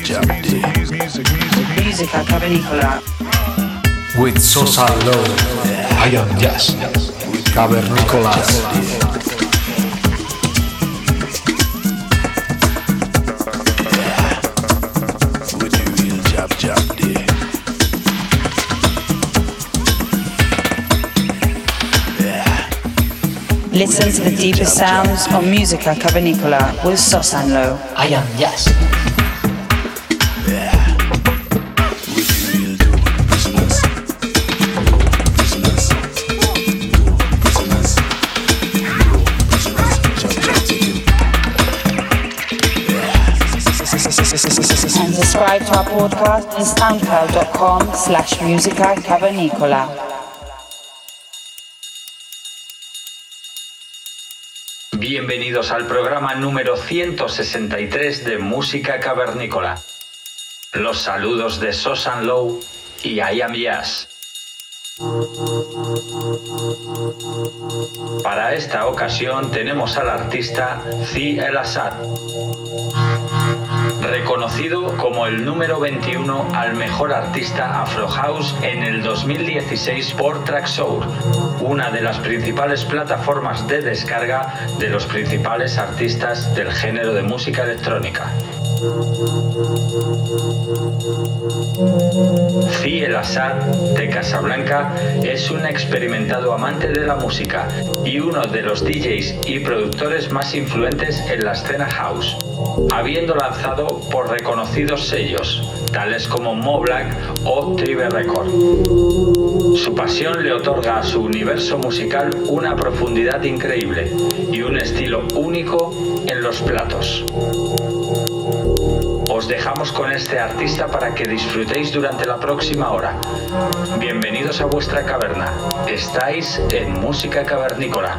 jab jab day. Musica cavernicola. With Sosa Low, I am Jazz, Cavernicolas. With the real jab jab day. Listen to the deepest sounds on Musica cavernicola with Sosanlo. I am Jazz. Bienvenidos al programa número 163 de Música Cavernícola. Los saludos de Sosan Low y I Am. Para esta ocasión tenemos al artista Zi El Assad, reconocido como el número 21 al mejor artista Afro House en el 2016 por Traxsource, una de las principales plataformas de descarga de los principales artistas del género de música electrónica. Zi El de Casablanca es un experimentado amante de la música y uno de los DJs y productores más influentes en la escena house, habiendo lanzado por reconocidos sellos, tales como Mo Black o Tribe Record. Su pasión le otorga a su universo musical una profundidad increíble y un estilo único en los platos. Os dejamos con este artista para que disfrutéis durante la próxima hora. Bienvenidos a vuestra caverna. Estáis en Música Cavernícola.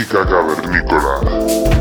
Música cavernícola.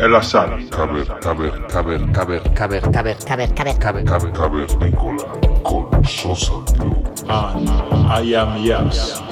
el azar. Caber, caber, caber, caber, caber, caber, caber, caber, caber, caber, caber, Nicola, con Sosa Blue. Ah, I, am yes.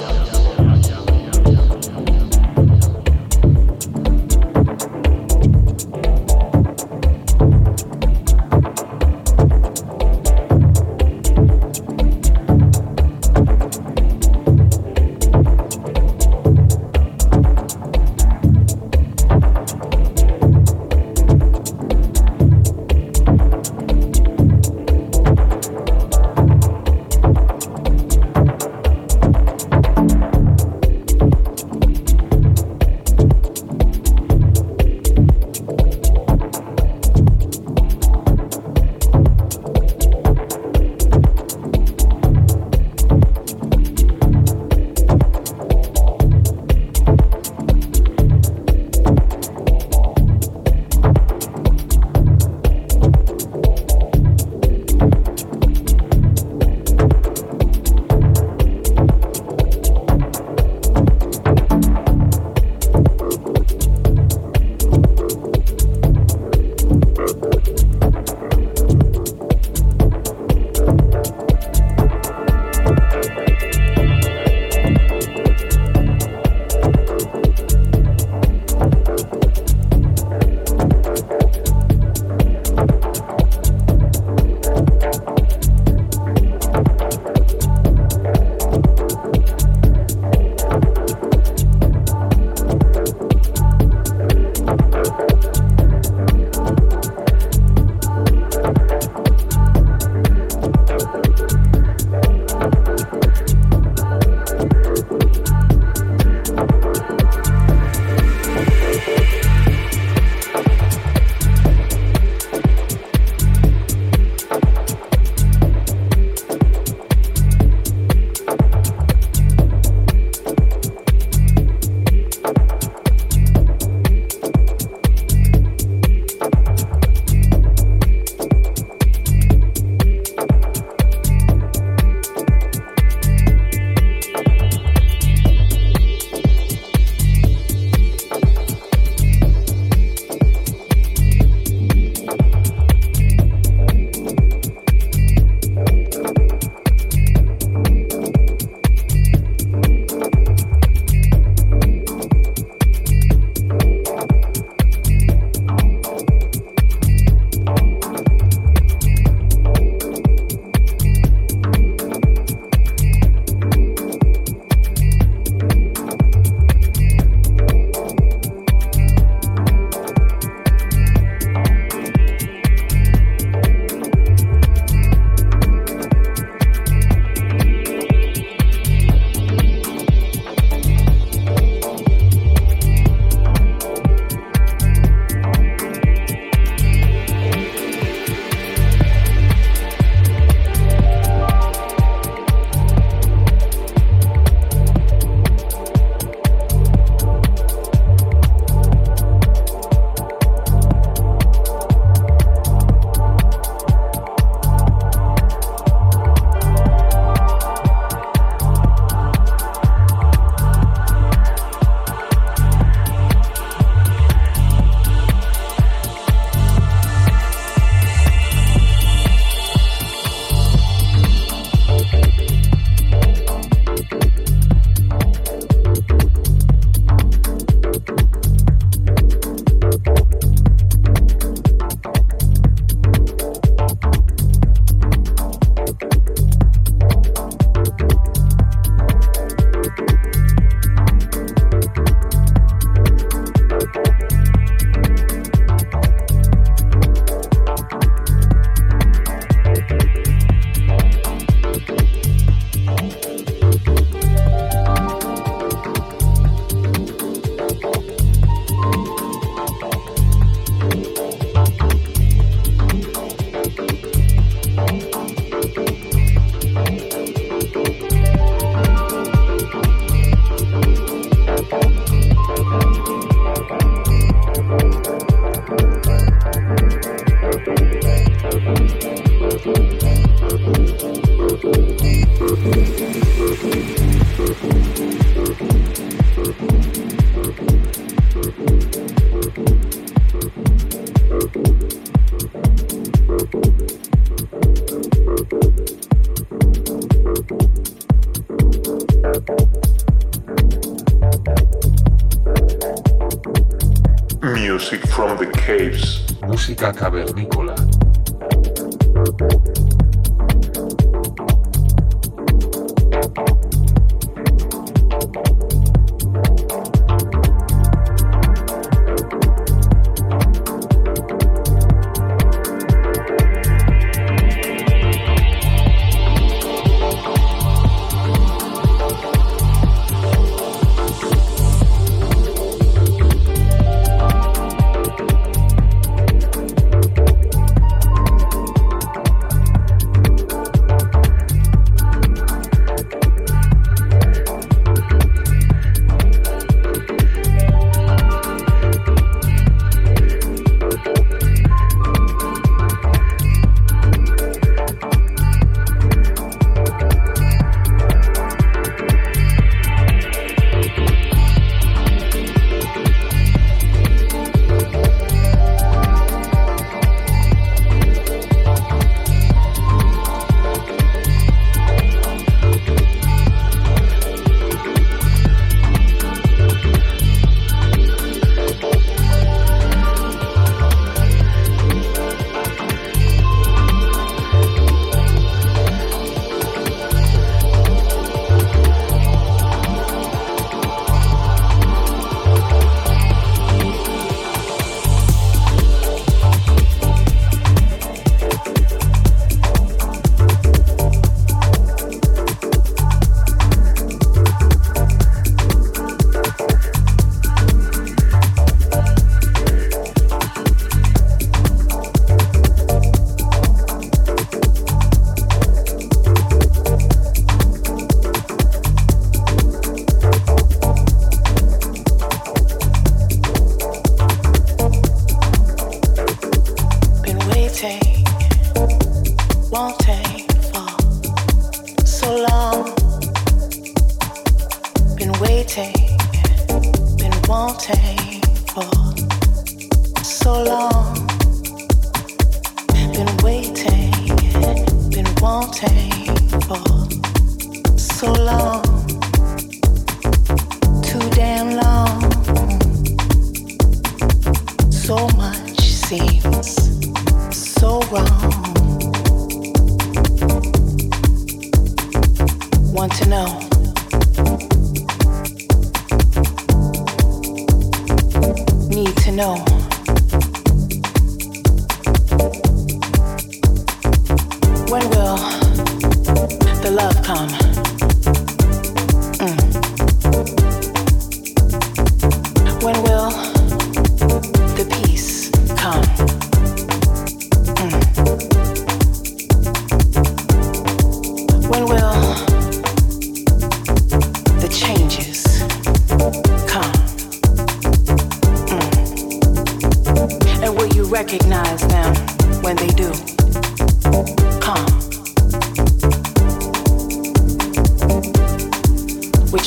cabelo.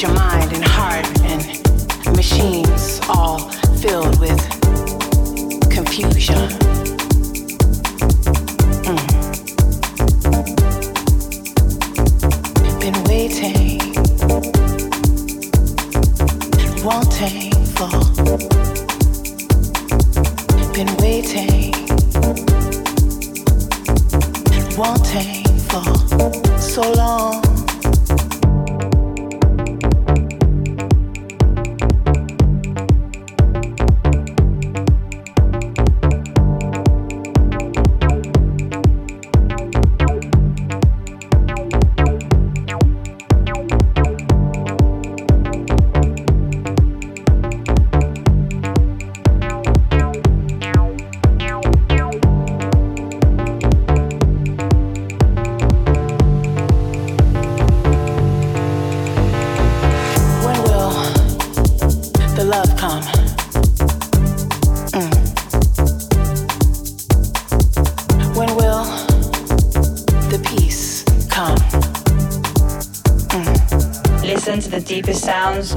your mind and heart and machines all filled with confusion. Mm. Been waiting, wanting for. Been waiting, wanting for so long.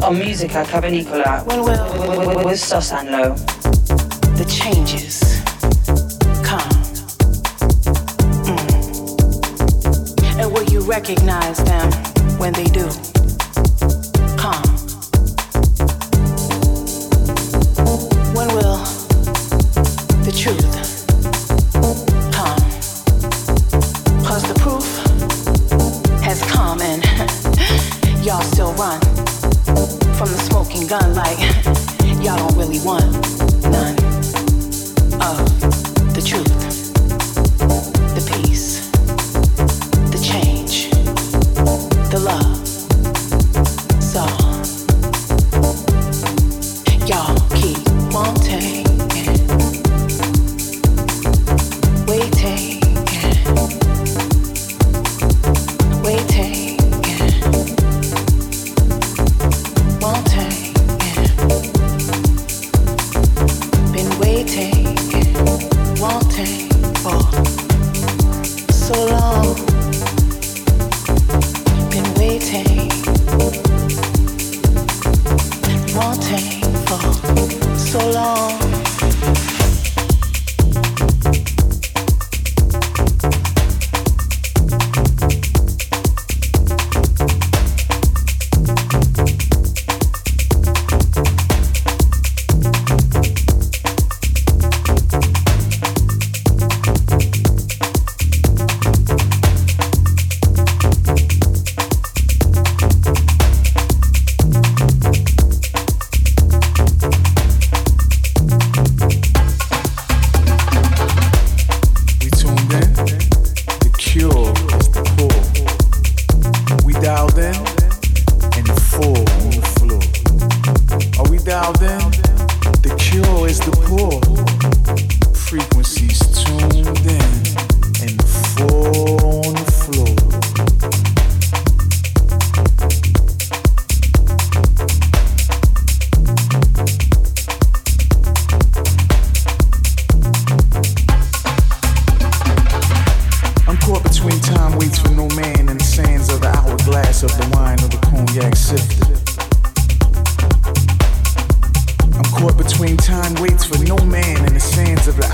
on Musica Cavernicola well, well, well, with Sos and Low. The changes come. Mm. And will you recognize that?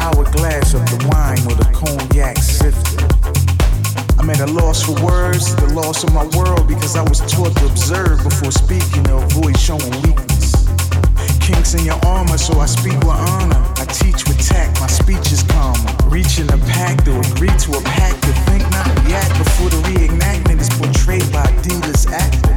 hourglass of the wine with the cognac sifted. I'm at a loss for words, the loss of my world, because I was taught to observe before speaking to avoid showing weakness. Kinks in your armor, so I speak with honor. I teach with tact, my speech is calmer. Reaching a pact to agree to a pact to think not react before the reenactment is portrayed by a dealer's actor.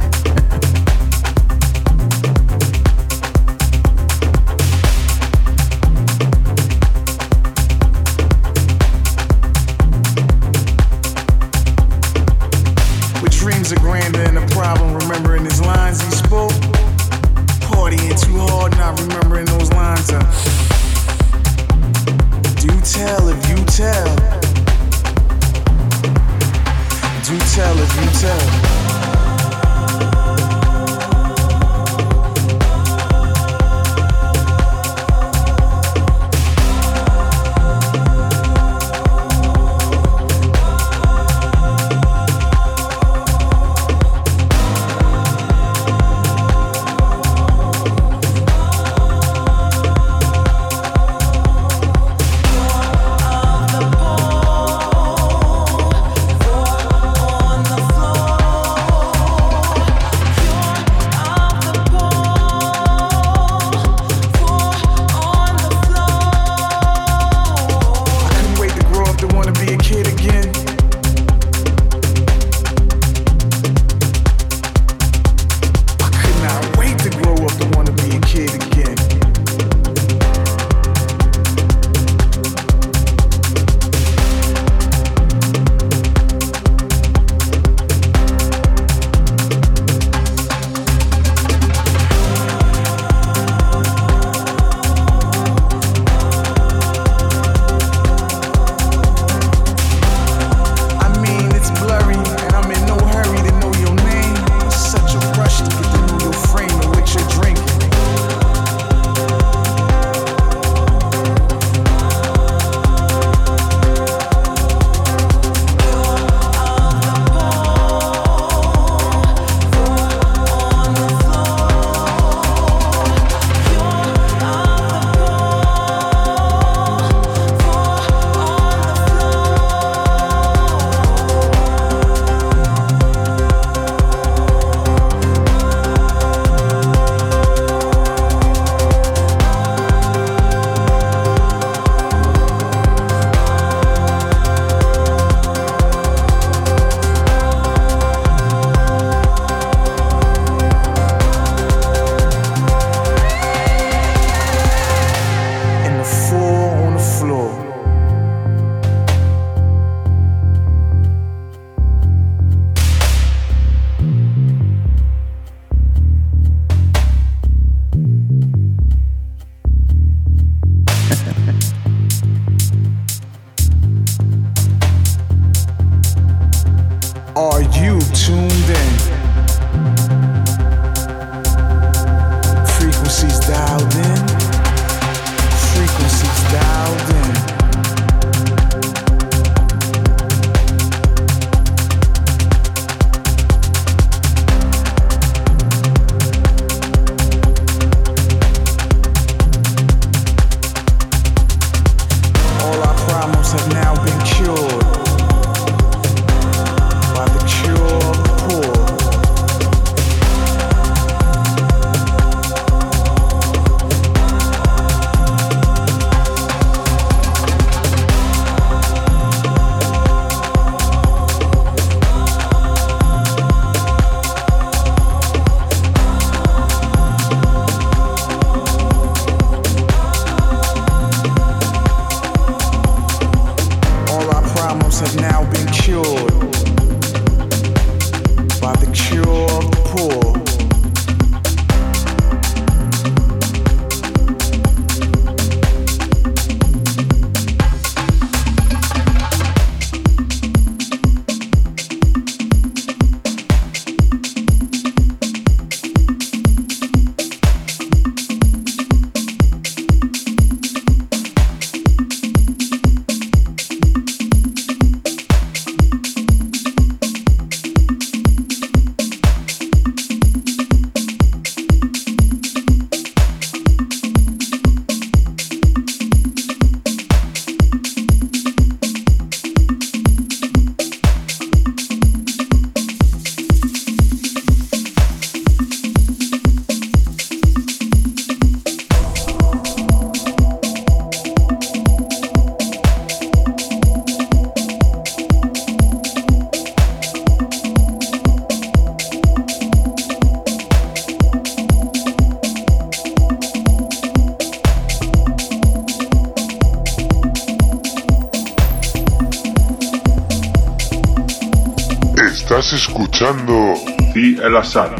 Estás escuchando The Elazar,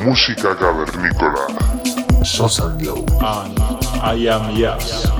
música cavernícola. Sosa Glow. Ah, I am Yas.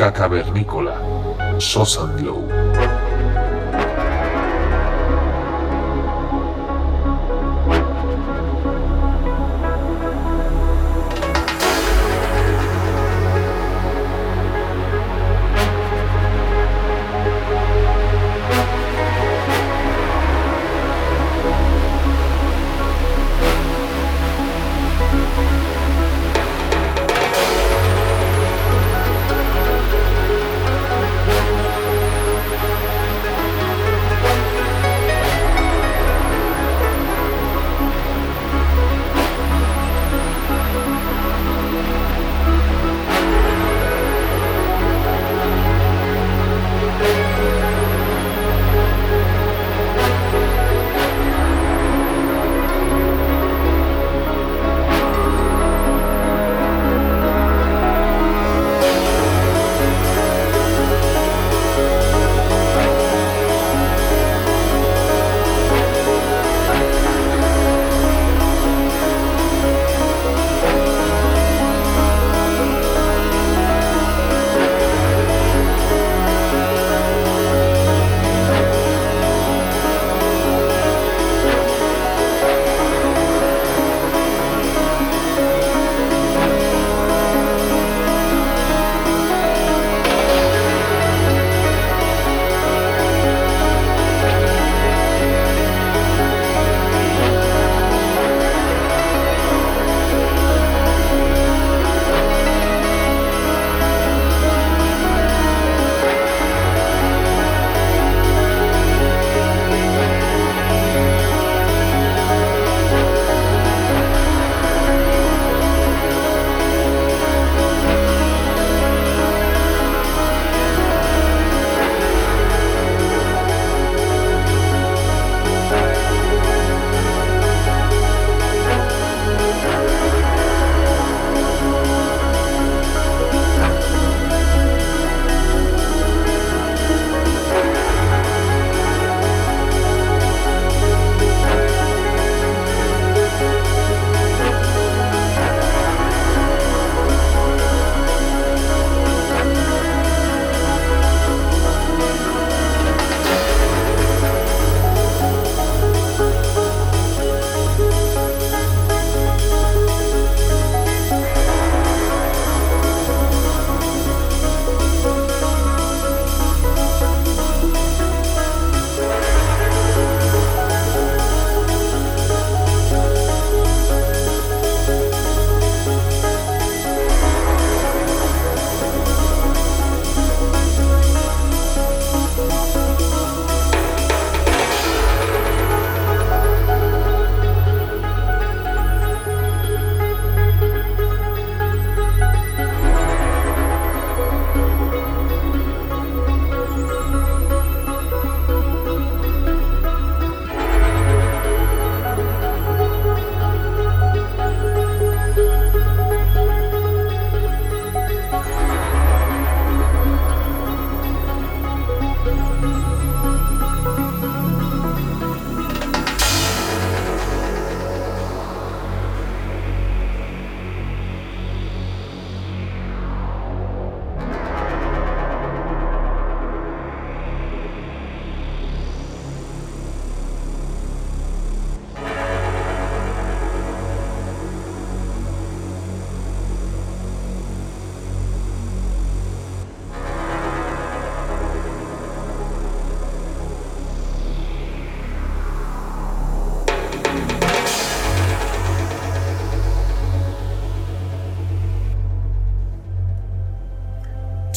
Música cavernícola. Sosa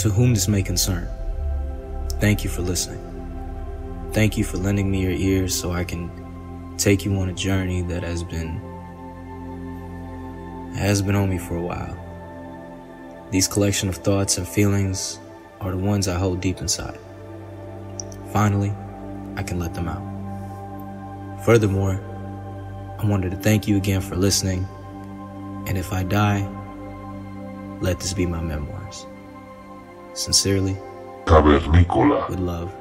To whom this may concern, thank you for listening. Thank you for lending me your ears so I can take you on a journey that has been has been on me for a while. These collection of thoughts and feelings are the ones I hold deep inside. Finally, I can let them out. Furthermore, I wanted to thank you again for listening, and if I die, let this be my memoirs. Sincerely, Cavernícola. with love,